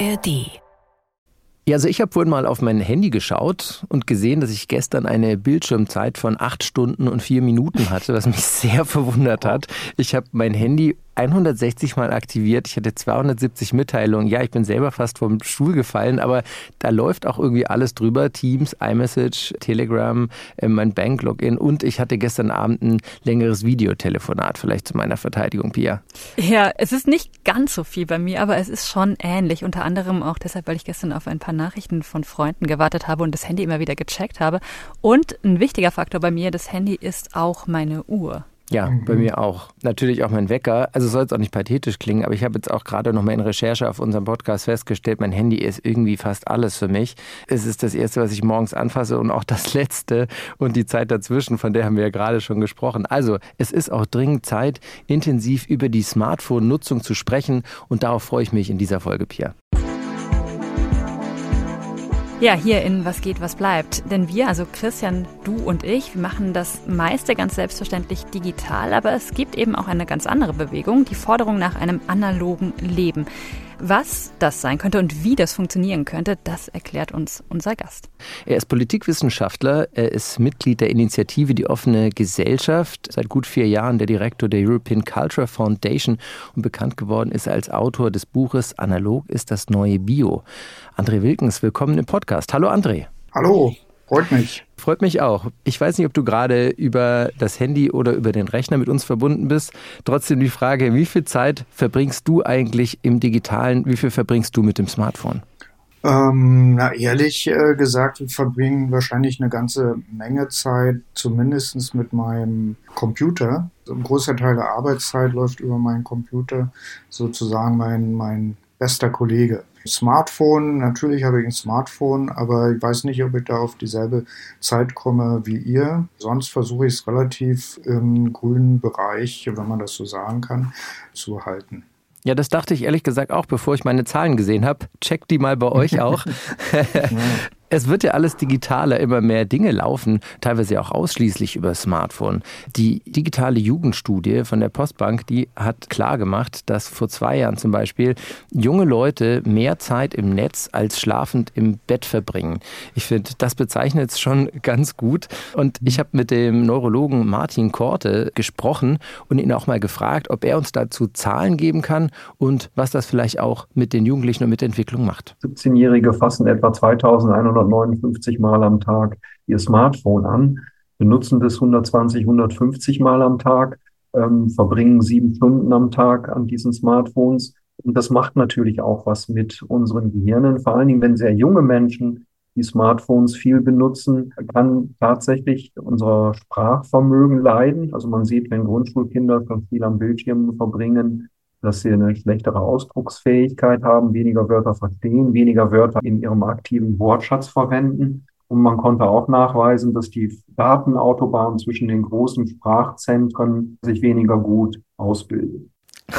ARD. Ja, also ich habe vorhin mal auf mein Handy geschaut und gesehen, dass ich gestern eine Bildschirmzeit von acht Stunden und vier Minuten hatte, was mich sehr verwundert hat. Ich habe mein Handy 160 Mal aktiviert. Ich hatte 270 Mitteilungen. Ja, ich bin selber fast vom Stuhl gefallen, aber da läuft auch irgendwie alles drüber. Teams, iMessage, Telegram, äh, mein Bank-Login und ich hatte gestern Abend ein längeres Videotelefonat, vielleicht zu meiner Verteidigung, Pia. Ja, es ist nicht ganz so viel bei mir, aber es ist schon ähnlich. Unter anderem auch deshalb, weil ich gestern auf ein paar Nachrichten von Freunden gewartet habe und das Handy immer wieder gecheckt habe. Und ein wichtiger Faktor bei mir, das Handy ist auch meine Uhr. Ja, mhm. bei mir auch. Natürlich auch mein Wecker. Also soll es auch nicht pathetisch klingen, aber ich habe jetzt auch gerade noch mal in Recherche auf unserem Podcast festgestellt, mein Handy ist irgendwie fast alles für mich. Es ist das Erste, was ich morgens anfasse und auch das Letzte und die Zeit dazwischen, von der haben wir ja gerade schon gesprochen. Also es ist auch dringend Zeit, intensiv über die Smartphone-Nutzung zu sprechen und darauf freue ich mich in dieser Folge, Pierre. Ja, hier in Was geht, was bleibt. Denn wir, also Christian, du und ich, wir machen das meiste ganz selbstverständlich digital, aber es gibt eben auch eine ganz andere Bewegung, die Forderung nach einem analogen Leben. Was das sein könnte und wie das funktionieren könnte, das erklärt uns unser Gast. Er ist Politikwissenschaftler, er ist Mitglied der Initiative Die offene Gesellschaft, seit gut vier Jahren der Direktor der European Culture Foundation und bekannt geworden ist er als Autor des Buches Analog ist das neue Bio. André Wilkens, willkommen im Podcast. Hallo André. Hallo. Freut mich. Freut mich auch. Ich weiß nicht, ob du gerade über das Handy oder über den Rechner mit uns verbunden bist. Trotzdem die Frage, wie viel Zeit verbringst du eigentlich im Digitalen? Wie viel verbringst du mit dem Smartphone? Ähm, na, ehrlich äh, gesagt, wir verbringen wahrscheinlich eine ganze Menge Zeit, zumindest mit meinem Computer. Ein großer Teil der Arbeitszeit läuft über meinen Computer, sozusagen mein, mein bester Kollege. Smartphone, natürlich habe ich ein Smartphone, aber ich weiß nicht, ob ich da auf dieselbe Zeit komme wie ihr. Sonst versuche ich es relativ im grünen Bereich, wenn man das so sagen kann, zu halten. Ja, das dachte ich ehrlich gesagt auch, bevor ich meine Zahlen gesehen habe. Checkt die mal bei euch auch. Es wird ja alles digitaler, immer mehr Dinge laufen, teilweise auch ausschließlich über Smartphone. Die digitale Jugendstudie von der Postbank, die hat klar gemacht, dass vor zwei Jahren zum Beispiel junge Leute mehr Zeit im Netz als schlafend im Bett verbringen. Ich finde, das bezeichnet es schon ganz gut. Und ich habe mit dem Neurologen Martin Korte gesprochen und ihn auch mal gefragt, ob er uns dazu Zahlen geben kann und was das vielleicht auch mit den Jugendlichen und mit der Entwicklung macht. 17-Jährige fassen etwa 2100 159 Mal am Tag ihr Smartphone an, benutzen das 120, 150 Mal am Tag, ähm, verbringen sieben Stunden am Tag an diesen Smartphones. Und das macht natürlich auch was mit unseren Gehirnen. Vor allen Dingen, wenn sehr junge Menschen die Smartphones viel benutzen, kann tatsächlich unser Sprachvermögen leiden. Also man sieht, wenn Grundschulkinder schon viel am Bildschirm verbringen, dass sie eine schlechtere Ausdrucksfähigkeit haben, weniger Wörter verstehen, weniger Wörter in ihrem aktiven Wortschatz verwenden. Und man konnte auch nachweisen, dass die Datenautobahn zwischen den großen Sprachzentren sich weniger gut ausbildet.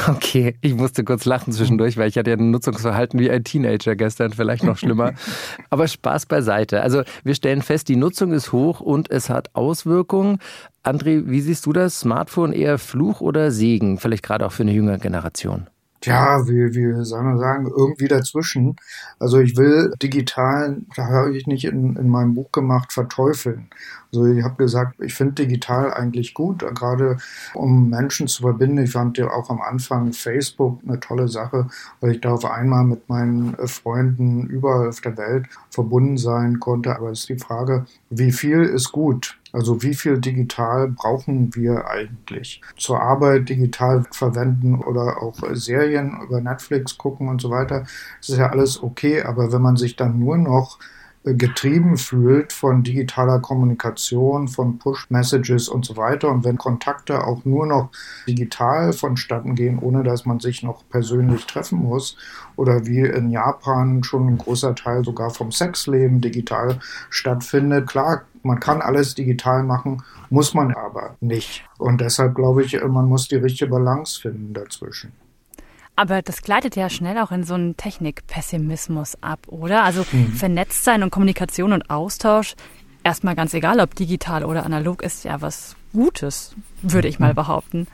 Okay, ich musste kurz lachen zwischendurch, weil ich hatte ja ein Nutzungsverhalten wie ein Teenager gestern, vielleicht noch schlimmer. Aber Spaß beiseite. Also wir stellen fest, die Nutzung ist hoch und es hat Auswirkungen. André, wie siehst du das? Smartphone eher Fluch oder Segen? Vielleicht gerade auch für eine jüngere Generation. Ja, wie, wie soll man sagen, irgendwie dazwischen. Also ich will digital, da habe ich nicht in, in meinem Buch gemacht, verteufeln. Also ich habe gesagt, ich finde digital eigentlich gut, gerade um Menschen zu verbinden. Ich fand ja auch am Anfang Facebook eine tolle Sache, weil ich da auf einmal mit meinen äh, Freunden überall auf der Welt verbunden sein konnte. Aber es ist die Frage, wie viel ist gut? Also wie viel digital brauchen wir eigentlich? Zur Arbeit digital verwenden oder auch Serien über Netflix gucken und so weiter. Das ist ja alles okay, aber wenn man sich dann nur noch getrieben fühlt von digitaler Kommunikation, von Push-Messages und so weiter. Und wenn Kontakte auch nur noch digital vonstatten gehen, ohne dass man sich noch persönlich treffen muss, oder wie in Japan schon ein großer Teil sogar vom Sexleben digital stattfindet, klar, man kann alles digital machen, muss man aber nicht. Und deshalb glaube ich, man muss die richtige Balance finden dazwischen. Aber das gleitet ja schnell auch in so einen Technikpessimismus ab, oder? Also mhm. vernetzt sein und Kommunikation und Austausch, erstmal ganz egal, ob digital oder analog, ist ja was Gutes, würde ich mal mhm. behaupten.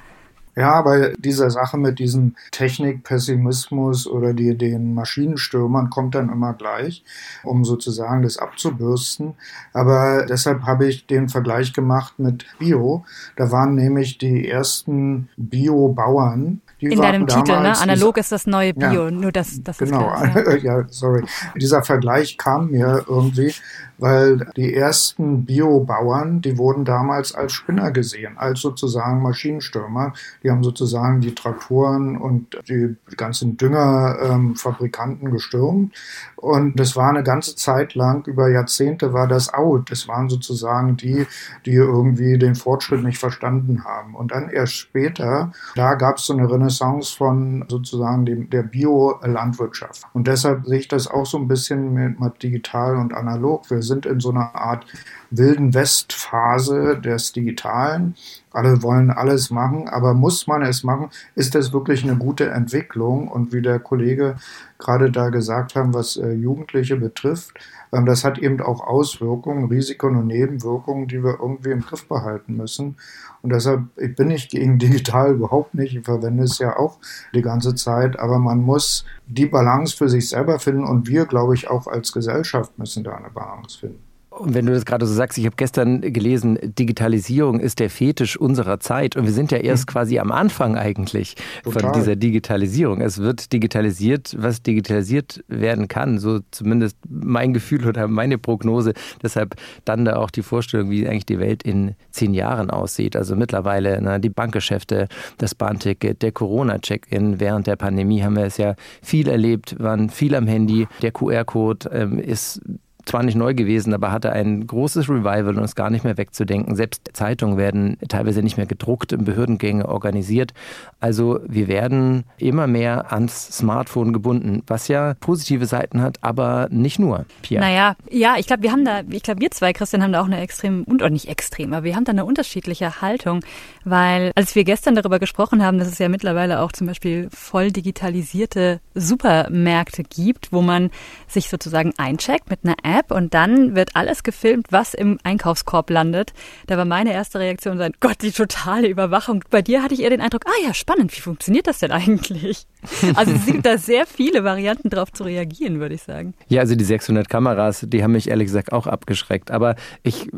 Ja, aber diese Sache mit diesem Technikpessimismus oder die, den Maschinenstürmern kommt dann immer gleich, um sozusagen das abzubürsten. Aber deshalb habe ich den Vergleich gemacht mit Bio. Da waren nämlich die ersten Bio-Bauern, in deinem Titel, ne? Analog ist das neue Bio, ja, nur das, das genau, ist klar, ja. ja, sorry. Dieser Vergleich kam mir irgendwie, weil die ersten Biobauern, die wurden damals als Spinner gesehen, als sozusagen Maschinenstürmer. Die haben sozusagen die Traktoren und die ganzen Düngerfabrikanten ähm, gestürmt. Und das war eine ganze Zeit lang, über Jahrzehnte war das out. Das waren sozusagen die, die irgendwie den Fortschritt nicht verstanden haben. Und dann erst später, da gab es so eine Renaissance von sozusagen dem, der Bio-Landwirtschaft. Und deshalb sehe ich das auch so ein bisschen mit, mit digital und analog. Wir sind in so einer Art wilden Westphase des Digitalen. Alle wollen alles machen, aber muss man es machen? Ist das wirklich eine gute Entwicklung? Und wie der Kollege gerade da gesagt haben, was äh, Jugendliche betrifft, ähm, das hat eben auch Auswirkungen, Risiken und Nebenwirkungen, die wir irgendwie im Griff behalten müssen. Und deshalb ich bin ich gegen digital überhaupt nicht. Ich verwende es ja auch die ganze Zeit, aber man muss die Balance für sich selber finden und wir, glaube ich, auch als Gesellschaft müssen da eine Balance finden. Und wenn du das gerade so sagst, ich habe gestern gelesen, Digitalisierung ist der Fetisch unserer Zeit. Und wir sind ja erst hm. quasi am Anfang eigentlich Total. von dieser Digitalisierung. Es wird digitalisiert, was digitalisiert werden kann. So zumindest mein Gefühl oder meine Prognose. Deshalb dann da auch die Vorstellung, wie eigentlich die Welt in zehn Jahren aussieht. Also mittlerweile na, die Bankgeschäfte, das Bahnticket, der Corona-Check-In. Während der Pandemie haben wir es ja viel erlebt, waren viel am Handy. Der QR-Code ähm, ist zwar nicht neu gewesen, aber hatte ein großes Revival und ist gar nicht mehr wegzudenken. Selbst Zeitungen werden teilweise nicht mehr gedruckt, in Behördengänge organisiert. Also wir werden immer mehr ans Smartphone gebunden, was ja positive Seiten hat, aber nicht nur. Pia. Naja, ja, ich glaube, wir haben da, ich glaube, wir zwei, Christian, haben da auch eine extrem, und nicht extrem, aber wir haben da eine unterschiedliche Haltung, weil als wir gestern darüber gesprochen haben, dass es ja mittlerweile auch zum Beispiel voll digitalisierte Supermärkte gibt, wo man sich sozusagen eincheckt mit einer App App und dann wird alles gefilmt, was im Einkaufskorb landet. Da war meine erste Reaktion sein, Gott, die totale Überwachung. Bei dir hatte ich eher den Eindruck, ah ja, spannend, wie funktioniert das denn eigentlich? Also es gibt da sehr viele Varianten drauf zu reagieren, würde ich sagen. Ja, also die 600 Kameras, die haben mich ehrlich gesagt auch abgeschreckt. Aber ich,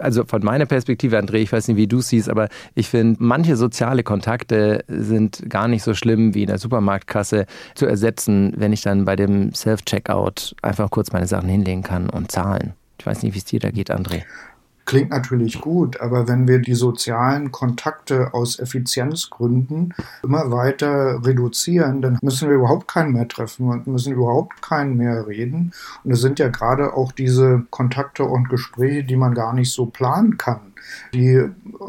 also von meiner Perspektive, André, ich weiß nicht, wie du siehst, aber ich finde, manche soziale Kontakte sind gar nicht so schlimm wie in der Supermarktkasse zu ersetzen, wenn ich dann bei dem Self-Checkout einfach kurz meine Sachen hinlegen kann und zahlen. Ich weiß nicht, wie es dir da geht, André. Klingt natürlich gut, aber wenn wir die sozialen Kontakte aus Effizienzgründen immer weiter reduzieren, dann müssen wir überhaupt keinen mehr treffen und müssen überhaupt keinen mehr reden. Und es sind ja gerade auch diese Kontakte und Gespräche, die man gar nicht so planen kann die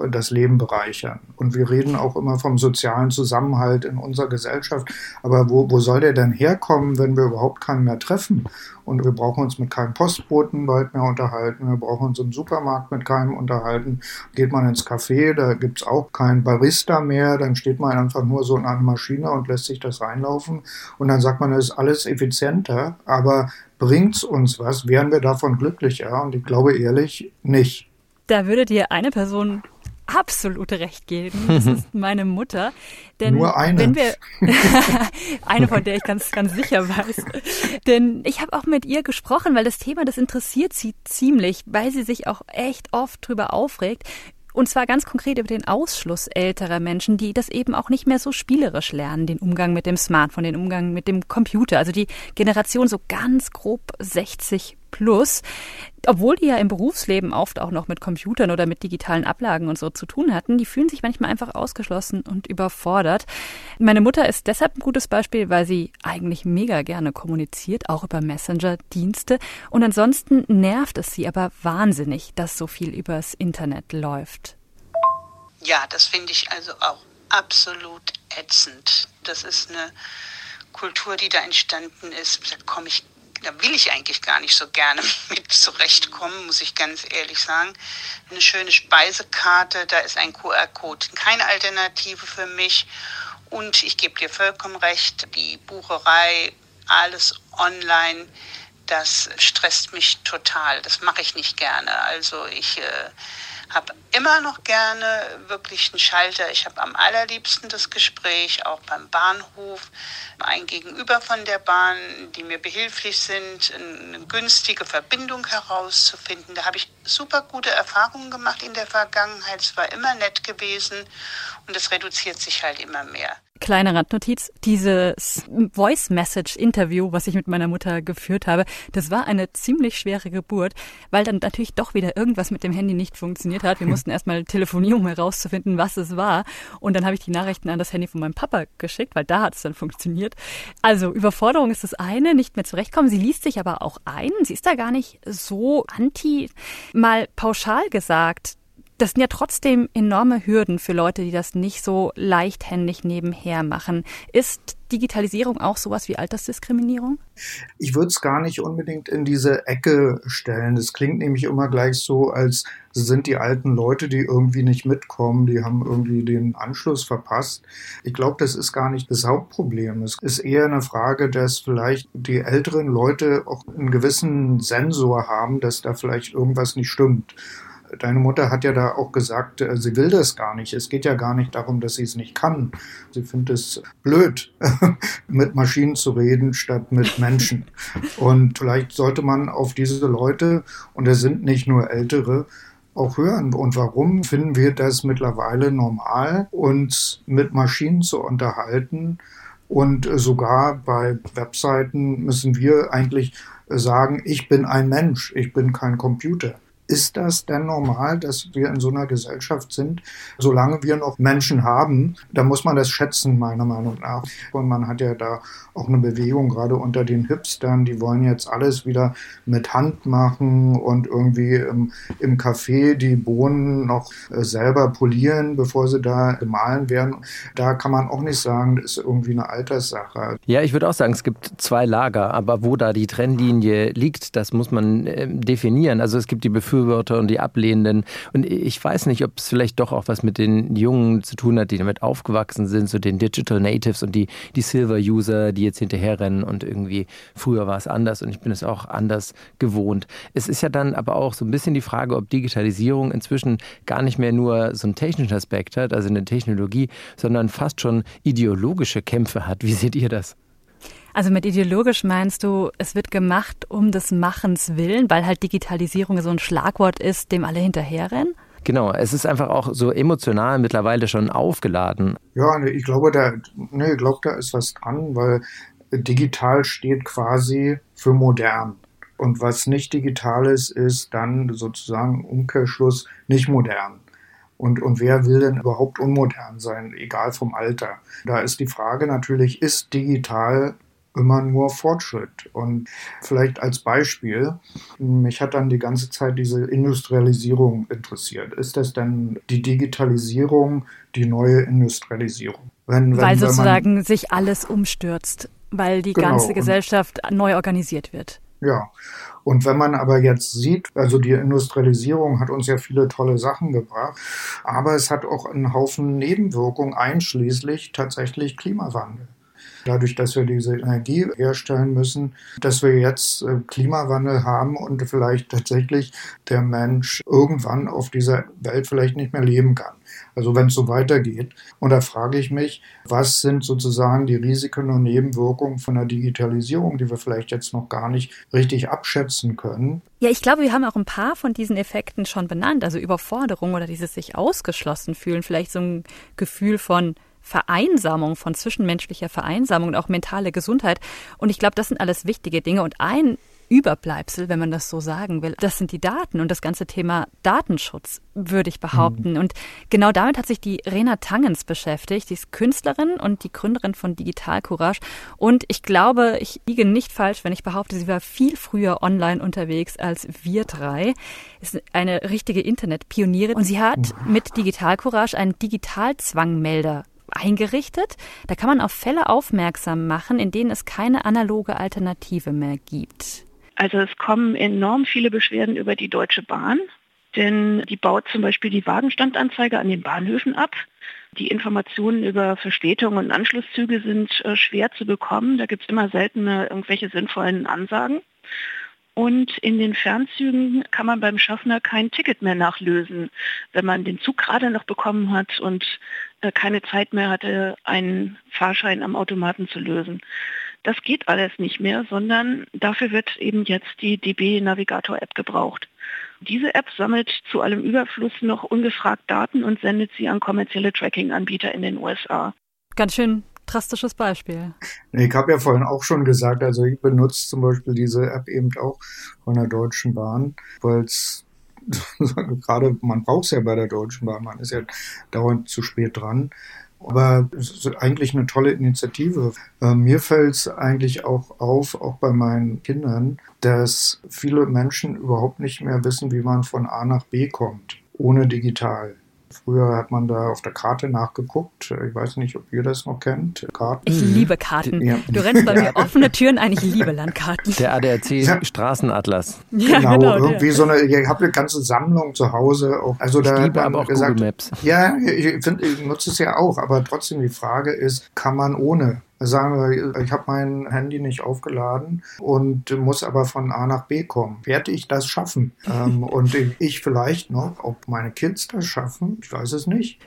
das Leben bereichern. Und wir reden auch immer vom sozialen Zusammenhalt in unserer Gesellschaft. Aber wo, wo soll der denn herkommen, wenn wir überhaupt keinen mehr treffen? Und wir brauchen uns mit keinem Postboten bald mehr unterhalten. Wir brauchen uns im Supermarkt mit keinem unterhalten. Geht man ins Café, da gibt es auch keinen Barista mehr. Dann steht man einfach nur so in einer Maschine und lässt sich das reinlaufen. Und dann sagt man, es ist alles effizienter. Aber bringt es uns was? Wären wir davon glücklicher? Und ich glaube ehrlich, nicht. Da würde dir eine Person absolut recht geben. Das ist meine Mutter. Denn Nur eine. Wenn wir, eine, von der ich ganz, ganz sicher weiß. Denn ich habe auch mit ihr gesprochen, weil das Thema, das interessiert sie ziemlich, weil sie sich auch echt oft drüber aufregt. Und zwar ganz konkret über den Ausschluss älterer Menschen, die das eben auch nicht mehr so spielerisch lernen, den Umgang mit dem Smartphone, den Umgang mit dem Computer. Also die Generation so ganz grob 60 plus, obwohl die ja im Berufsleben oft auch noch mit Computern oder mit digitalen Ablagen und so zu tun hatten, die fühlen sich manchmal einfach ausgeschlossen und überfordert. Meine Mutter ist deshalb ein gutes Beispiel, weil sie eigentlich mega gerne kommuniziert, auch über Messenger-Dienste. Und ansonsten nervt es sie aber wahnsinnig, dass so viel übers Internet läuft. Ja, das finde ich also auch absolut ätzend. Das ist eine Kultur, die da entstanden ist. Da komme ich da will ich eigentlich gar nicht so gerne mit zurechtkommen, muss ich ganz ehrlich sagen. Eine schöne Speisekarte, da ist ein QR-Code keine Alternative für mich. Und ich gebe dir vollkommen recht, die Bucherei, alles online, das stresst mich total. Das mache ich nicht gerne. Also ich äh, habe immer noch gerne wirklich einen Schalter. Ich habe am allerliebsten das Gespräch, auch beim Bahnhof, ein Gegenüber von der Bahn, die mir behilflich sind, eine günstige Verbindung herauszufinden. Da habe ich super gute Erfahrungen gemacht in der Vergangenheit. Es war immer nett gewesen und es reduziert sich halt immer mehr. Kleine Randnotiz, dieses Voice Message Interview, was ich mit meiner Mutter geführt habe, das war eine ziemlich schwere Geburt, weil dann natürlich doch wieder irgendwas mit dem Handy nicht funktioniert hat. Wir mussten erstmal telefonieren, um herauszufinden, was es war. Und dann habe ich die Nachrichten an das Handy von meinem Papa geschickt, weil da hat es dann funktioniert. Also Überforderung ist das eine, nicht mehr zurechtkommen. Sie liest sich aber auch ein. Sie ist da gar nicht so anti. Mal pauschal gesagt, das sind ja trotzdem enorme Hürden für Leute, die das nicht so leichthändig nebenher machen. Ist Digitalisierung auch sowas wie Altersdiskriminierung? Ich würde es gar nicht unbedingt in diese Ecke stellen. Das klingt nämlich immer gleich so, als sind die alten Leute, die irgendwie nicht mitkommen, die haben irgendwie den Anschluss verpasst. Ich glaube, das ist gar nicht das Hauptproblem. Es ist eher eine Frage, dass vielleicht die älteren Leute auch einen gewissen Sensor haben, dass da vielleicht irgendwas nicht stimmt deine Mutter hat ja da auch gesagt, äh, sie will das gar nicht. Es geht ja gar nicht darum, dass sie es nicht kann. Sie findet es blöd, mit Maschinen zu reden statt mit Menschen. Und vielleicht sollte man auf diese Leute, und es sind nicht nur ältere, auch hören. Und warum finden wir das mittlerweile normal, uns mit Maschinen zu unterhalten? Und sogar bei Webseiten müssen wir eigentlich sagen, ich bin ein Mensch, ich bin kein Computer. Ist das denn normal, dass wir in so einer Gesellschaft sind? Solange wir noch Menschen haben, da muss man das schätzen, meiner Meinung nach. Und man hat ja da auch eine Bewegung, gerade unter den Hipstern, die wollen jetzt alles wieder mit Hand machen und irgendwie im, im Café die Bohnen noch äh, selber polieren, bevor sie da gemahlen werden. Da kann man auch nicht sagen, das ist irgendwie eine Alterssache. Ja, ich würde auch sagen, es gibt zwei Lager, aber wo da die Trennlinie liegt, das muss man äh, definieren. Also es gibt die Befürchtung, Befürworter und die Ablehnenden. Und ich weiß nicht, ob es vielleicht doch auch was mit den Jungen zu tun hat, die damit aufgewachsen sind, so den Digital Natives und die, die Silver-User, die jetzt hinterherrennen und irgendwie früher war es anders und ich bin es auch anders gewohnt. Es ist ja dann aber auch so ein bisschen die Frage, ob Digitalisierung inzwischen gar nicht mehr nur so einen technischen Aspekt hat, also eine Technologie, sondern fast schon ideologische Kämpfe hat. Wie seht ihr das? Also mit ideologisch meinst du, es wird gemacht um des Machens willen, weil halt Digitalisierung so ein Schlagwort ist, dem alle hinterherrennen? Genau, es ist einfach auch so emotional mittlerweile schon aufgeladen. Ja, ich glaube, da, nee, ich glaube, da ist was dran, weil digital steht quasi für modern. Und was nicht digital ist, ist dann sozusagen Umkehrschluss nicht modern. Und, und wer will denn überhaupt unmodern sein, egal vom Alter? Da ist die Frage natürlich, ist digital immer nur Fortschritt. Und vielleicht als Beispiel, mich hat dann die ganze Zeit diese Industrialisierung interessiert. Ist das denn die Digitalisierung, die neue Industrialisierung? Wenn, wenn, weil sozusagen man, sich alles umstürzt, weil die genau, ganze Gesellschaft neu organisiert wird. Ja, und wenn man aber jetzt sieht, also die Industrialisierung hat uns ja viele tolle Sachen gebracht, aber es hat auch einen Haufen Nebenwirkungen, einschließlich tatsächlich Klimawandel dadurch, dass wir diese Energie herstellen müssen, dass wir jetzt äh, Klimawandel haben und vielleicht tatsächlich der Mensch irgendwann auf dieser Welt vielleicht nicht mehr leben kann. Also wenn es so weitergeht. Und da frage ich mich, was sind sozusagen die Risiken und Nebenwirkungen von der Digitalisierung, die wir vielleicht jetzt noch gar nicht richtig abschätzen können? Ja, ich glaube, wir haben auch ein paar von diesen Effekten schon benannt. Also Überforderung oder dieses sich ausgeschlossen fühlen, vielleicht so ein Gefühl von Vereinsamung, von zwischenmenschlicher Vereinsamung und auch mentale Gesundheit. Und ich glaube, das sind alles wichtige Dinge. Und ein Überbleibsel, wenn man das so sagen will. Das sind die Daten und das ganze Thema Datenschutz, würde ich behaupten. Mhm. Und genau damit hat sich die Rena Tangens beschäftigt. Sie ist Künstlerin und die Gründerin von Digital Courage. Und ich glaube, ich liege nicht falsch, wenn ich behaupte, sie war viel früher online unterwegs als wir drei. Ist eine richtige Internetpionierin und sie hat mit Digital Courage einen Digitalzwangmelder eingerichtet. Da kann man auf Fälle aufmerksam machen, in denen es keine analoge Alternative mehr gibt. Also es kommen enorm viele Beschwerden über die Deutsche Bahn, denn die baut zum Beispiel die Wagenstandanzeige an den Bahnhöfen ab. Die Informationen über Verspätungen und Anschlusszüge sind äh, schwer zu bekommen. Da gibt es immer seltene irgendwelche sinnvollen Ansagen. Und in den Fernzügen kann man beim Schaffner kein Ticket mehr nachlösen, wenn man den Zug gerade noch bekommen hat und keine Zeit mehr hatte, einen Fahrschein am Automaten zu lösen. Das geht alles nicht mehr, sondern dafür wird eben jetzt die DB Navigator App gebraucht. Diese App sammelt zu allem Überfluss noch ungefragt Daten und sendet sie an kommerzielle Tracking-Anbieter in den USA. Ganz schön drastisches Beispiel. Ich habe ja vorhin auch schon gesagt, also ich benutze zum Beispiel diese App eben auch von der Deutschen Bahn, weil es gerade, man braucht es ja bei der Deutschen Bahn, man ist ja dauernd zu spät dran. Aber es ist eigentlich eine tolle Initiative. Äh, mir fällt es eigentlich auch auf, auch bei meinen Kindern, dass viele Menschen überhaupt nicht mehr wissen, wie man von A nach B kommt, ohne digital. Früher hat man da auf der Karte nachgeguckt. Ich weiß nicht, ob ihr das noch kennt. Karten. Ich liebe Karten. Ja. Du rennst bei mir offene Türen ein. Ich liebe Landkarten. Der ADAC ja. Straßenatlas. Ja, genau, genau irgendwie der. so eine, ich habe eine ganze Sammlung zu Hause. Also ich da liebe aber auch gesagt, Google Maps. Ja, ich, find, ich nutze es ja auch, aber trotzdem die Frage ist, kann man ohne? Sagen wir, ich habe mein Handy nicht aufgeladen und muss aber von A nach B kommen. Werde ich das schaffen? ähm, und ich vielleicht noch, ob meine Kids das schaffen, ich weiß es nicht.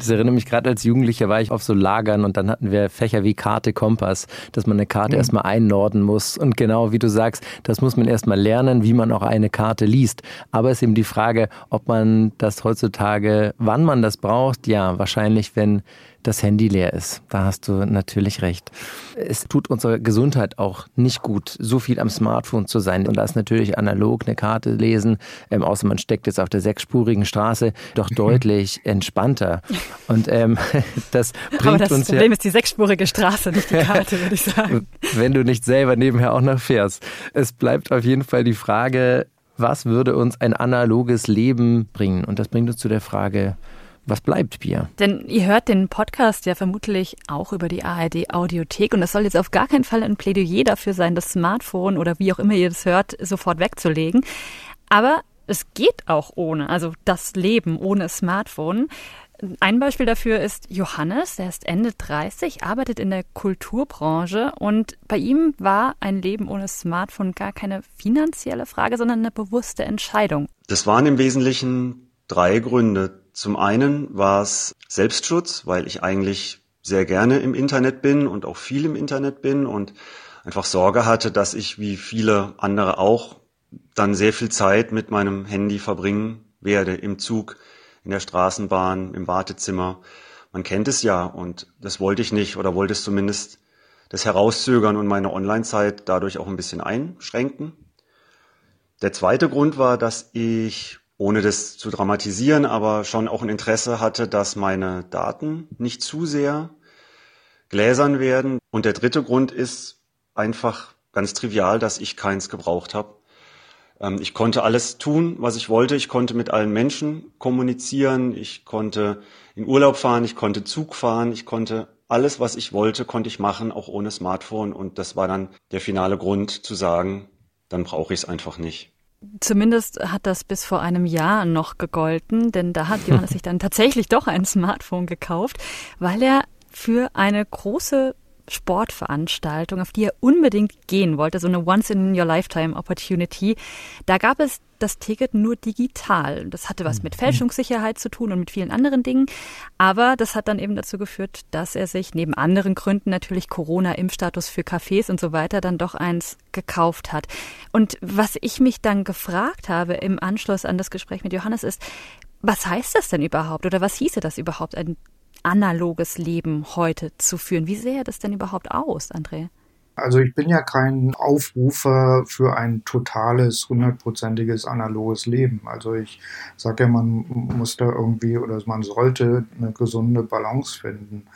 Das erinnert mich gerade als Jugendlicher war ich auf so Lagern und dann hatten wir Fächer wie Karte, Kompass, dass man eine Karte mhm. erstmal einnorden muss. Und genau wie du sagst, das muss man erstmal lernen, wie man auch eine Karte liest. Aber es ist eben die Frage, ob man das heutzutage, wann man das braucht. Ja, wahrscheinlich, wenn das Handy leer ist. Da hast du natürlich recht. Es tut unserer Gesundheit auch nicht gut, so viel am Smartphone zu sein. Und da ist natürlich analog eine Karte lesen, ähm, außer man steckt jetzt auf der sechsspurigen Straße, doch deutlich entspannter. Und ähm, das bringt Aber das uns Problem ja, ist die sechsspurige Straße, nicht die Karte, würde ich sagen. Wenn du nicht selber nebenher auch noch fährst. Es bleibt auf jeden Fall die Frage, was würde uns ein analoges Leben bringen? Und das bringt uns zu der Frage, was bleibt Bier? Denn ihr hört den Podcast ja vermutlich auch über die ARD Audiothek und das soll jetzt auf gar keinen Fall ein Plädoyer dafür sein, das Smartphone oder wie auch immer ihr das hört, sofort wegzulegen. Aber es geht auch ohne, also das Leben ohne Smartphone. Ein Beispiel dafür ist Johannes, der ist Ende 30, arbeitet in der Kulturbranche und bei ihm war ein Leben ohne Smartphone gar keine finanzielle Frage, sondern eine bewusste Entscheidung. Das waren im Wesentlichen drei Gründe. Zum einen war es Selbstschutz, weil ich eigentlich sehr gerne im Internet bin und auch viel im Internet bin und einfach Sorge hatte, dass ich wie viele andere auch dann sehr viel Zeit mit meinem Handy verbringen werde im Zug, in der Straßenbahn, im Wartezimmer. Man kennt es ja und das wollte ich nicht oder wollte es zumindest das herauszögern und meine Online-Zeit dadurch auch ein bisschen einschränken. Der zweite Grund war, dass ich ohne das zu dramatisieren, aber schon auch ein Interesse hatte, dass meine Daten nicht zu sehr gläsern werden. Und der dritte Grund ist einfach ganz trivial, dass ich keins gebraucht habe. Ähm, ich konnte alles tun, was ich wollte. Ich konnte mit allen Menschen kommunizieren. Ich konnte in Urlaub fahren. Ich konnte Zug fahren. Ich konnte alles, was ich wollte, konnte ich machen, auch ohne Smartphone. Und das war dann der finale Grund zu sagen, dann brauche ich es einfach nicht. Zumindest hat das bis vor einem Jahr noch gegolten, denn da hat Johannes sich dann tatsächlich doch ein Smartphone gekauft, weil er für eine große Sportveranstaltung, auf die er unbedingt gehen wollte, so eine Once-in-Your-Lifetime-Opportunity. Da gab es das Ticket nur digital. Das hatte was mit mhm. Fälschungssicherheit zu tun und mit vielen anderen Dingen. Aber das hat dann eben dazu geführt, dass er sich neben anderen Gründen natürlich Corona-Impfstatus für Cafés und so weiter dann doch eins gekauft hat. Und was ich mich dann gefragt habe im Anschluss an das Gespräch mit Johannes ist, was heißt das denn überhaupt oder was hieße das überhaupt, ein analoges Leben heute zu führen. Wie sähe das denn überhaupt aus, André? Also ich bin ja kein Aufrufer für ein totales, hundertprozentiges analoges Leben. Also ich sage ja, man muss da irgendwie oder man sollte eine gesunde Balance finden.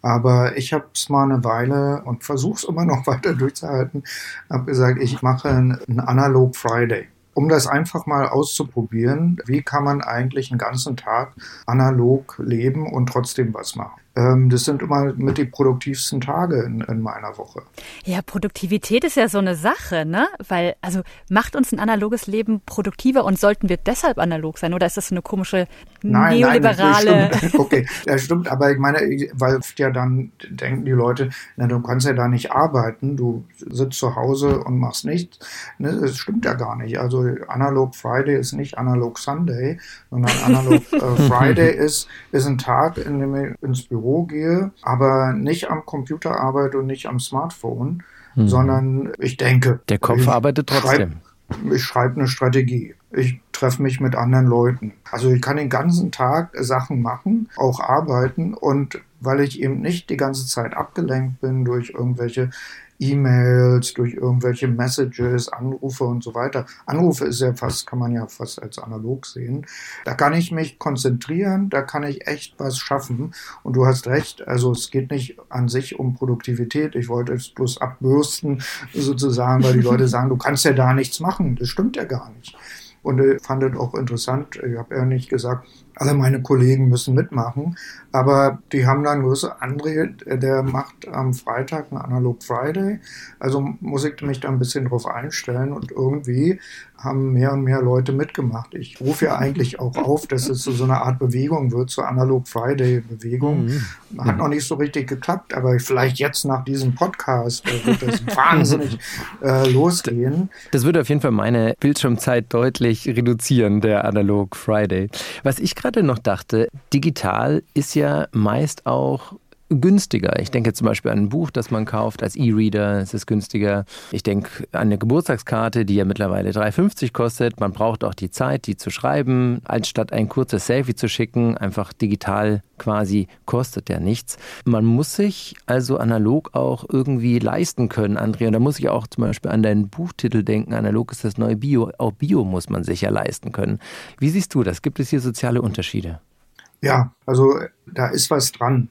Aber ich habe es mal eine Weile und versuche es immer noch weiter durchzuhalten, habe gesagt, ich mache einen Analog Friday um das einfach mal auszuprobieren, wie kann man eigentlich einen ganzen Tag analog leben und trotzdem was machen. Ähm, das sind immer mit die produktivsten Tage in, in, meiner Woche. Ja, Produktivität ist ja so eine Sache, ne? Weil, also macht uns ein analoges Leben produktiver und sollten wir deshalb analog sein? Oder ist das so eine komische nein, neoliberale? Nein, okay, das stimmt, aber ich meine, weil oft ja dann denken die Leute, na, du kannst ja da nicht arbeiten, du sitzt zu Hause und machst nichts. Ne, das stimmt ja gar nicht. Also Analog Friday ist nicht Analog Sunday, sondern Analog äh, Friday ist, ist ein Tag, in dem ich ins Büro gehe, aber nicht am Computer arbeite und nicht am Smartphone, mhm. sondern ich denke. Der Kopf arbeitet trotzdem. Schreib, ich schreibe eine Strategie. Ich treffe mich mit anderen Leuten. Also ich kann den ganzen Tag Sachen machen, auch arbeiten und weil ich eben nicht die ganze Zeit abgelenkt bin durch irgendwelche E-Mails, durch irgendwelche Messages, Anrufe und so weiter. Anrufe ist ja fast, kann man ja fast als analog sehen. Da kann ich mich konzentrieren, da kann ich echt was schaffen. Und du hast recht, also es geht nicht an sich um Produktivität. Ich wollte es bloß abbürsten, sozusagen, weil die Leute sagen, du kannst ja da nichts machen. Das stimmt ja gar nicht. Und ich fand es auch interessant, ich habe ja nicht gesagt, alle meine Kollegen müssen mitmachen. Aber die haben dann größere André, der macht am Freitag einen Analog Friday. Also muss ich mich da ein bisschen drauf einstellen und irgendwie haben mehr und mehr Leute mitgemacht. Ich rufe ja eigentlich auch auf, dass es so eine Art Bewegung wird, zur Analog Friday Bewegung. Mhm. Hat noch nicht so richtig geklappt, aber vielleicht jetzt nach diesem Podcast äh, wird das wahnsinnig äh, losgehen. Das würde auf jeden Fall meine Bildschirmzeit deutlich reduzieren, der Analog Friday. Was ich gerade gerade noch dachte, digital ist ja meist auch günstiger. Ich denke zum Beispiel an ein Buch, das man kauft als E-Reader, es ist günstiger. Ich denke an eine Geburtstagskarte, die ja mittlerweile 3,50 kostet. Man braucht auch die Zeit, die zu schreiben, anstatt ein kurzes Selfie zu schicken, einfach digital quasi kostet ja nichts. Man muss sich also analog auch irgendwie leisten können, Andrea. Und da muss ich auch zum Beispiel an deinen Buchtitel denken, analog ist das neue Bio. Auch Bio muss man sich ja leisten können. Wie siehst du das? Gibt es hier soziale Unterschiede? Ja, also da ist was dran.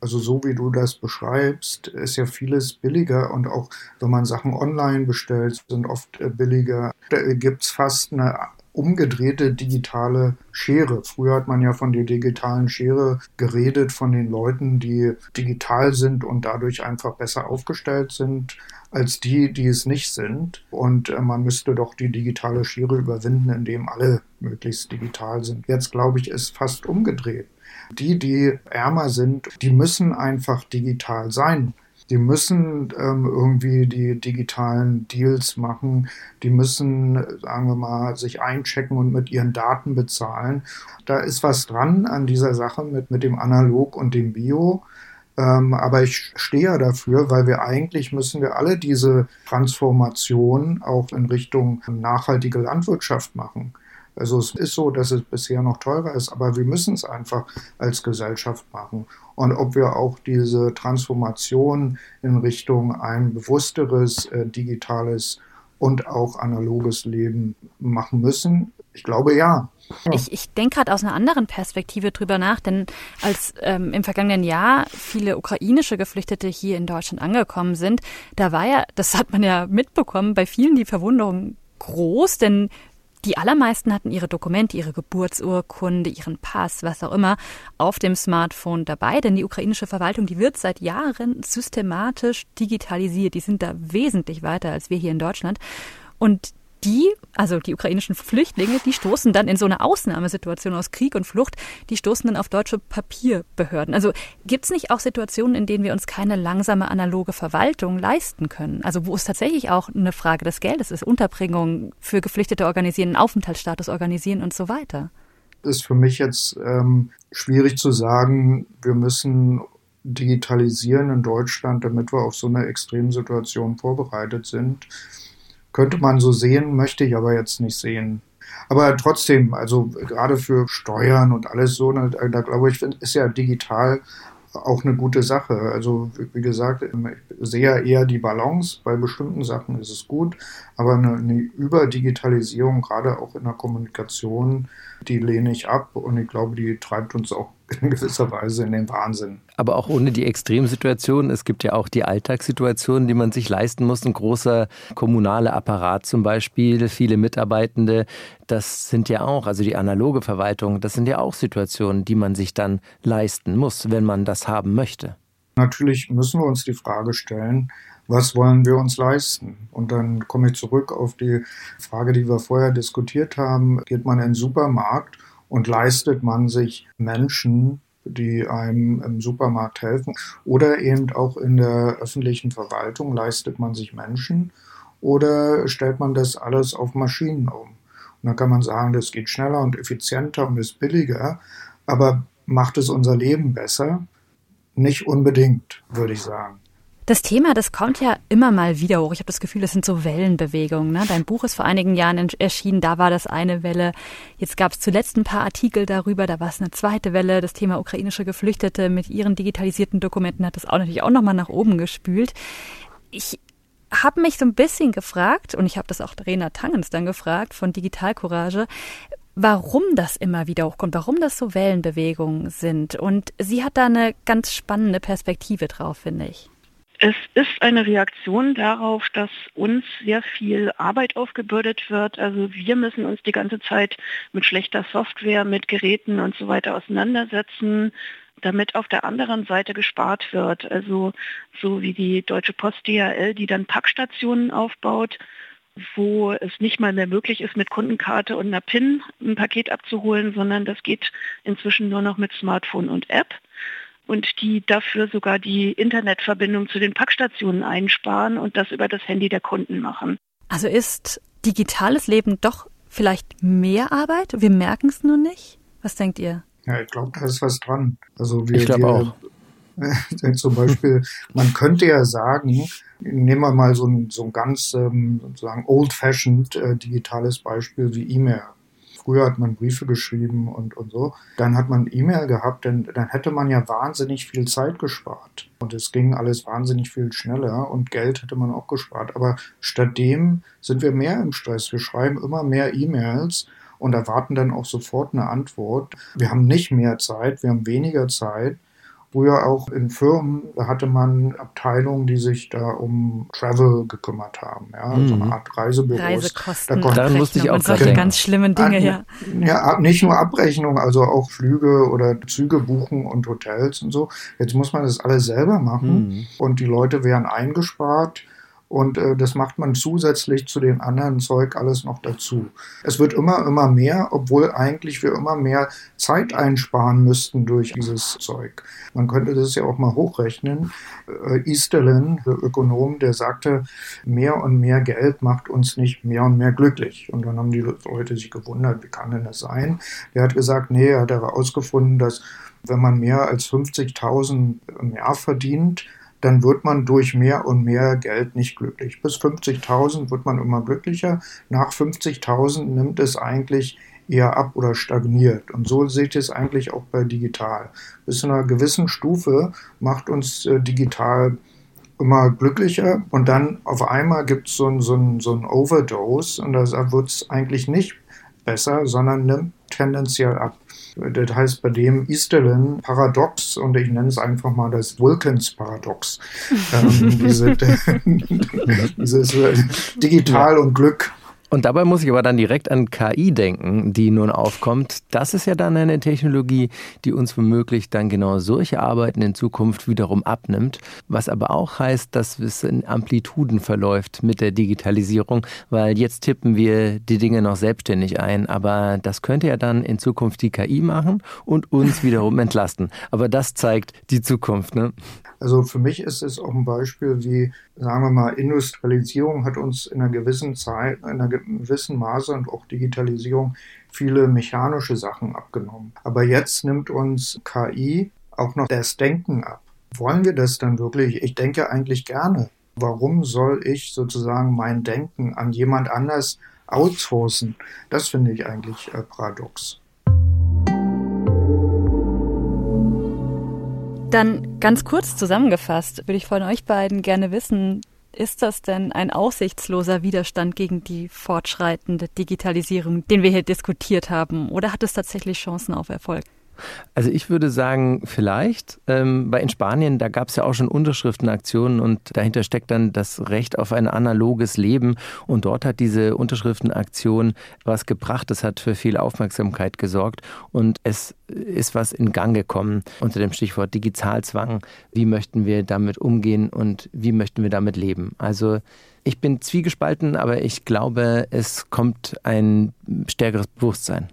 Also so wie du das beschreibst, ist ja vieles billiger und auch wenn man Sachen online bestellt, sind oft äh, billiger. Da gibt es fast eine umgedrehte digitale Schere. Früher hat man ja von der digitalen Schere geredet, von den Leuten, die digital sind und dadurch einfach besser aufgestellt sind als die, die es nicht sind. Und äh, man müsste doch die digitale Schere überwinden, indem alle möglichst digital sind. Jetzt glaube ich, ist fast umgedreht. Die, die ärmer sind, die müssen einfach digital sein. Die müssen ähm, irgendwie die digitalen Deals machen. Die müssen, sagen wir mal, sich einchecken und mit ihren Daten bezahlen. Da ist was dran an dieser Sache mit, mit dem Analog und dem Bio. Ähm, aber ich stehe ja dafür, weil wir eigentlich müssen wir alle diese Transformation auch in Richtung nachhaltige Landwirtschaft machen. Also es ist so, dass es bisher noch teurer ist, aber wir müssen es einfach als Gesellschaft machen. Und ob wir auch diese Transformation in Richtung ein bewussteres, äh, digitales und auch analoges Leben machen müssen, ich glaube ja. Ich, ich denke gerade aus einer anderen Perspektive drüber nach, denn als ähm, im vergangenen Jahr viele ukrainische Geflüchtete hier in Deutschland angekommen sind, da war ja, das hat man ja mitbekommen, bei vielen die Verwunderung groß, denn die allermeisten hatten ihre Dokumente, ihre Geburtsurkunde, ihren Pass, was auch immer, auf dem Smartphone dabei, denn die ukrainische Verwaltung, die wird seit Jahren systematisch digitalisiert. Die sind da wesentlich weiter als wir hier in Deutschland. Und die, also die ukrainischen Flüchtlinge, die stoßen dann in so eine Ausnahmesituation aus Krieg und Flucht, die stoßen dann auf deutsche Papierbehörden. Also gibt es nicht auch Situationen, in denen wir uns keine langsame analoge Verwaltung leisten können? Also wo es tatsächlich auch eine Frage des Geldes ist, Unterbringung für Geflüchtete organisieren, Aufenthaltsstatus organisieren und so weiter? Ist für mich jetzt ähm, schwierig zu sagen, wir müssen digitalisieren in Deutschland, damit wir auf so eine Extremsituation vorbereitet sind. Könnte man so sehen, möchte ich aber jetzt nicht sehen. Aber trotzdem, also gerade für Steuern und alles so, da, da glaube ich, ist ja digital auch eine gute Sache. Also wie gesagt, ich sehe eher die Balance. Bei bestimmten Sachen ist es gut, aber eine, eine Überdigitalisierung, gerade auch in der Kommunikation, die lehne ich ab und ich glaube, die treibt uns auch in gewisser Weise in den Wahnsinn. Aber auch ohne die Extremsituation. Es gibt ja auch die Alltagssituationen, die man sich leisten muss. Ein großer kommunaler Apparat zum Beispiel, viele Mitarbeitende. Das sind ja auch, also die analoge Verwaltung, das sind ja auch Situationen, die man sich dann leisten muss, wenn man das haben möchte. Natürlich müssen wir uns die Frage stellen, was wollen wir uns leisten? Und dann komme ich zurück auf die Frage, die wir vorher diskutiert haben. Geht man in den Supermarkt und leistet man sich Menschen, die einem im Supermarkt helfen oder eben auch in der öffentlichen Verwaltung leistet man sich Menschen oder stellt man das alles auf Maschinen um? Und dann kann man sagen, das geht schneller und effizienter und ist billiger, aber macht es unser Leben besser? Nicht unbedingt, würde ich sagen. Das Thema, das kommt ja immer mal wieder hoch. Ich habe das Gefühl, das sind so Wellenbewegungen. Ne? Dein Buch ist vor einigen Jahren erschienen, da war das eine Welle. Jetzt gab es zuletzt ein paar Artikel darüber, da war es eine zweite Welle. Das Thema ukrainische Geflüchtete mit ihren digitalisierten Dokumenten hat das auch natürlich auch nochmal nach oben gespült. Ich habe mich so ein bisschen gefragt, und ich habe das auch Rena Tangens dann gefragt von Digital Courage, warum das immer wieder hochkommt, warum das so Wellenbewegungen sind. Und sie hat da eine ganz spannende Perspektive drauf, finde ich. Es ist eine Reaktion darauf, dass uns sehr viel Arbeit aufgebürdet wird. Also wir müssen uns die ganze Zeit mit schlechter Software, mit Geräten und so weiter auseinandersetzen, damit auf der anderen Seite gespart wird. Also so wie die Deutsche Post DHL, die dann Packstationen aufbaut, wo es nicht mal mehr möglich ist, mit Kundenkarte und einer PIN ein Paket abzuholen, sondern das geht inzwischen nur noch mit Smartphone und App und die dafür sogar die Internetverbindung zu den Packstationen einsparen und das über das Handy der Kunden machen. Also ist digitales Leben doch vielleicht mehr Arbeit? Wir merken es nur nicht. Was denkt ihr? Ja, ich glaube, da ist was dran. Also wir, ich glaube auch. zum Beispiel, man könnte ja sagen, nehmen wir mal so ein, so ein ganz ähm, sozusagen old-fashioned äh, digitales Beispiel wie E-Mail. Früher hat man Briefe geschrieben und, und so. Dann hat man E-Mail gehabt, denn dann hätte man ja wahnsinnig viel Zeit gespart. Und es ging alles wahnsinnig viel schneller und Geld hätte man auch gespart. Aber stattdem sind wir mehr im Stress. Wir schreiben immer mehr E-Mails und erwarten dann auch sofort eine Antwort. Wir haben nicht mehr Zeit, wir haben weniger Zeit Früher auch in Firmen, da hatte man Abteilungen, die sich da um Travel gekümmert haben, ja, mhm. so eine Art Reisebüros. Reisekosten, da Daran musste ich auch solche ganz schlimmen Dinge, ja. Ja, nicht nur Abrechnung, also auch Flüge oder Züge buchen und Hotels und so. Jetzt muss man das alles selber machen mhm. und die Leute werden eingespart und äh, das macht man zusätzlich zu den anderen Zeug alles noch dazu. Es wird immer, immer mehr, obwohl eigentlich wir immer mehr Zeit einsparen müssten durch dieses Zeug. Man könnte das ja auch mal hochrechnen. Äh, Easterlin, der Ökonom, der sagte, mehr und mehr Geld macht uns nicht mehr und mehr glücklich. Und dann haben die Leute sich gewundert, wie kann denn das sein? Der hat gesagt, nee, er hat herausgefunden, dass wenn man mehr als 50.000 im Jahr verdient, dann wird man durch mehr und mehr Geld nicht glücklich. Bis 50.000 wird man immer glücklicher. Nach 50.000 nimmt es eigentlich eher ab oder stagniert. Und so seht ihr es eigentlich auch bei digital. Bis zu einer gewissen Stufe macht uns äh, digital immer glücklicher und dann auf einmal gibt es so ein, ein, so ein Overdose und da wird es eigentlich nicht besser, sondern nimmt tendenziell ab. Das heißt bei dem Easterlin Paradox und ich nenne es einfach mal das Wilkins Paradox. ähm, diese, dieses äh, Digital und Glück und dabei muss ich aber dann direkt an KI denken, die nun aufkommt. Das ist ja dann eine Technologie, die uns womöglich dann genau solche Arbeiten in Zukunft wiederum abnimmt. Was aber auch heißt, dass es in Amplituden verläuft mit der Digitalisierung, weil jetzt tippen wir die Dinge noch selbstständig ein. Aber das könnte ja dann in Zukunft die KI machen und uns wiederum entlasten. Aber das zeigt die Zukunft. Ne? Also für mich ist es auch ein Beispiel, wie, sagen wir mal, Industrialisierung hat uns in einer gewissen Zeit, in einer gewissen Maße und auch Digitalisierung viele mechanische Sachen abgenommen. Aber jetzt nimmt uns KI auch noch das Denken ab. Wollen wir das dann wirklich? Ich denke eigentlich gerne. Warum soll ich sozusagen mein Denken an jemand anders outsourcen? Das finde ich eigentlich äh, paradox. Dann ganz kurz zusammengefasst würde ich von euch beiden gerne wissen, ist das denn ein aussichtsloser Widerstand gegen die fortschreitende Digitalisierung, den wir hier diskutiert haben, oder hat es tatsächlich Chancen auf Erfolg? Also ich würde sagen, vielleicht. Ähm, weil in Spanien, da gab es ja auch schon Unterschriftenaktionen und dahinter steckt dann das Recht auf ein analoges Leben. Und dort hat diese Unterschriftenaktion was gebracht. Das hat für viel Aufmerksamkeit gesorgt und es ist was in Gang gekommen unter dem Stichwort Digitalzwang. Wie möchten wir damit umgehen und wie möchten wir damit leben? Also ich bin zwiegespalten, aber ich glaube, es kommt ein stärkeres Bewusstsein.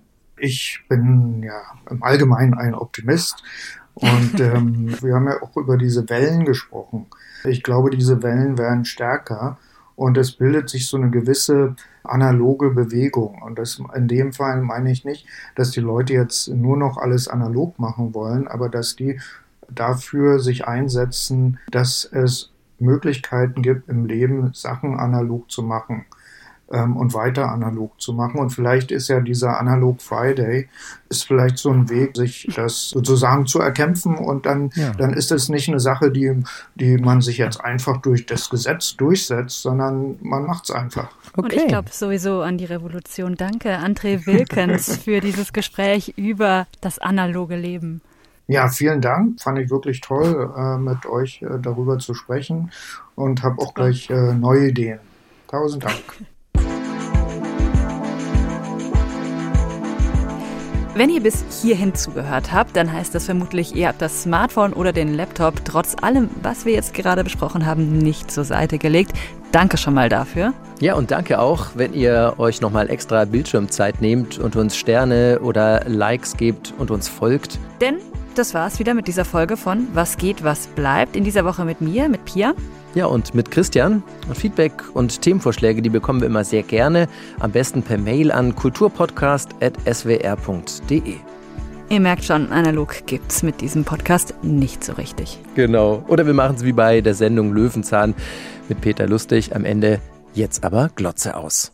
Ich bin ja im Allgemeinen ein Optimist und ähm, wir haben ja auch über diese Wellen gesprochen. Ich glaube, diese Wellen werden stärker und es bildet sich so eine gewisse analoge Bewegung. Und das, in dem Fall meine ich nicht, dass die Leute jetzt nur noch alles analog machen wollen, aber dass die dafür sich einsetzen, dass es Möglichkeiten gibt, im Leben Sachen analog zu machen ähm, und weiter analog zu machen. Und vielleicht ist ja dieser Analog Friday, ist vielleicht so ein Weg, sich das sozusagen zu erkämpfen und dann, ja. dann ist es nicht eine Sache, die, die man sich jetzt einfach durch das Gesetz durchsetzt, sondern man macht es einfach. Okay. Und ich glaube sowieso an die Revolution. Danke, André Wilkens, für dieses Gespräch über das analoge Leben. Ja, vielen Dank. Fand ich wirklich toll, äh, mit euch äh, darüber zu sprechen und habe auch gleich äh, neue Ideen. Tausend Dank. Wenn ihr bis hierhin zugehört habt, dann heißt das vermutlich, ihr habt das Smartphone oder den Laptop trotz allem, was wir jetzt gerade besprochen haben, nicht zur Seite gelegt. Danke schon mal dafür. Ja, und danke auch, wenn ihr euch nochmal extra Bildschirmzeit nehmt und uns Sterne oder Likes gebt und uns folgt. Denn das war's wieder mit dieser Folge von Was geht, was bleibt. In dieser Woche mit mir, mit Pia. Ja, und mit Christian. Und Feedback und Themenvorschläge, die bekommen wir immer sehr gerne. Am besten per Mail an kulturpodcast.swr.de. Ihr merkt schon, analog gibt's mit diesem Podcast nicht so richtig. Genau. Oder wir machen es wie bei der Sendung Löwenzahn mit Peter Lustig. Am Ende jetzt aber Glotze aus.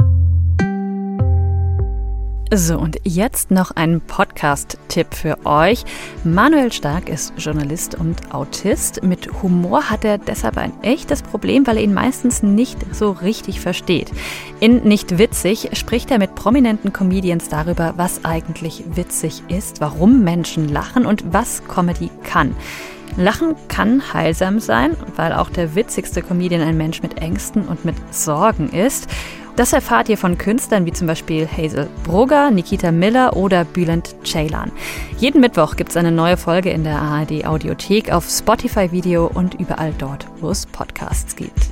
So, und jetzt noch ein Podcast-Tipp für euch. Manuel Stark ist Journalist und Autist. Mit Humor hat er deshalb ein echtes Problem, weil er ihn meistens nicht so richtig versteht. In Nicht witzig spricht er mit prominenten Comedians darüber, was eigentlich witzig ist, warum Menschen lachen und was Comedy kann. Lachen kann heilsam sein, weil auch der witzigste Comedian ein Mensch mit Ängsten und mit Sorgen ist. Das erfahrt ihr von Künstlern wie zum Beispiel Hazel Brugger, Nikita Miller oder Bülent Ceylan. Jeden Mittwoch gibt es eine neue Folge in der ARD Audiothek, auf Spotify Video und überall dort, wo es Podcasts gibt.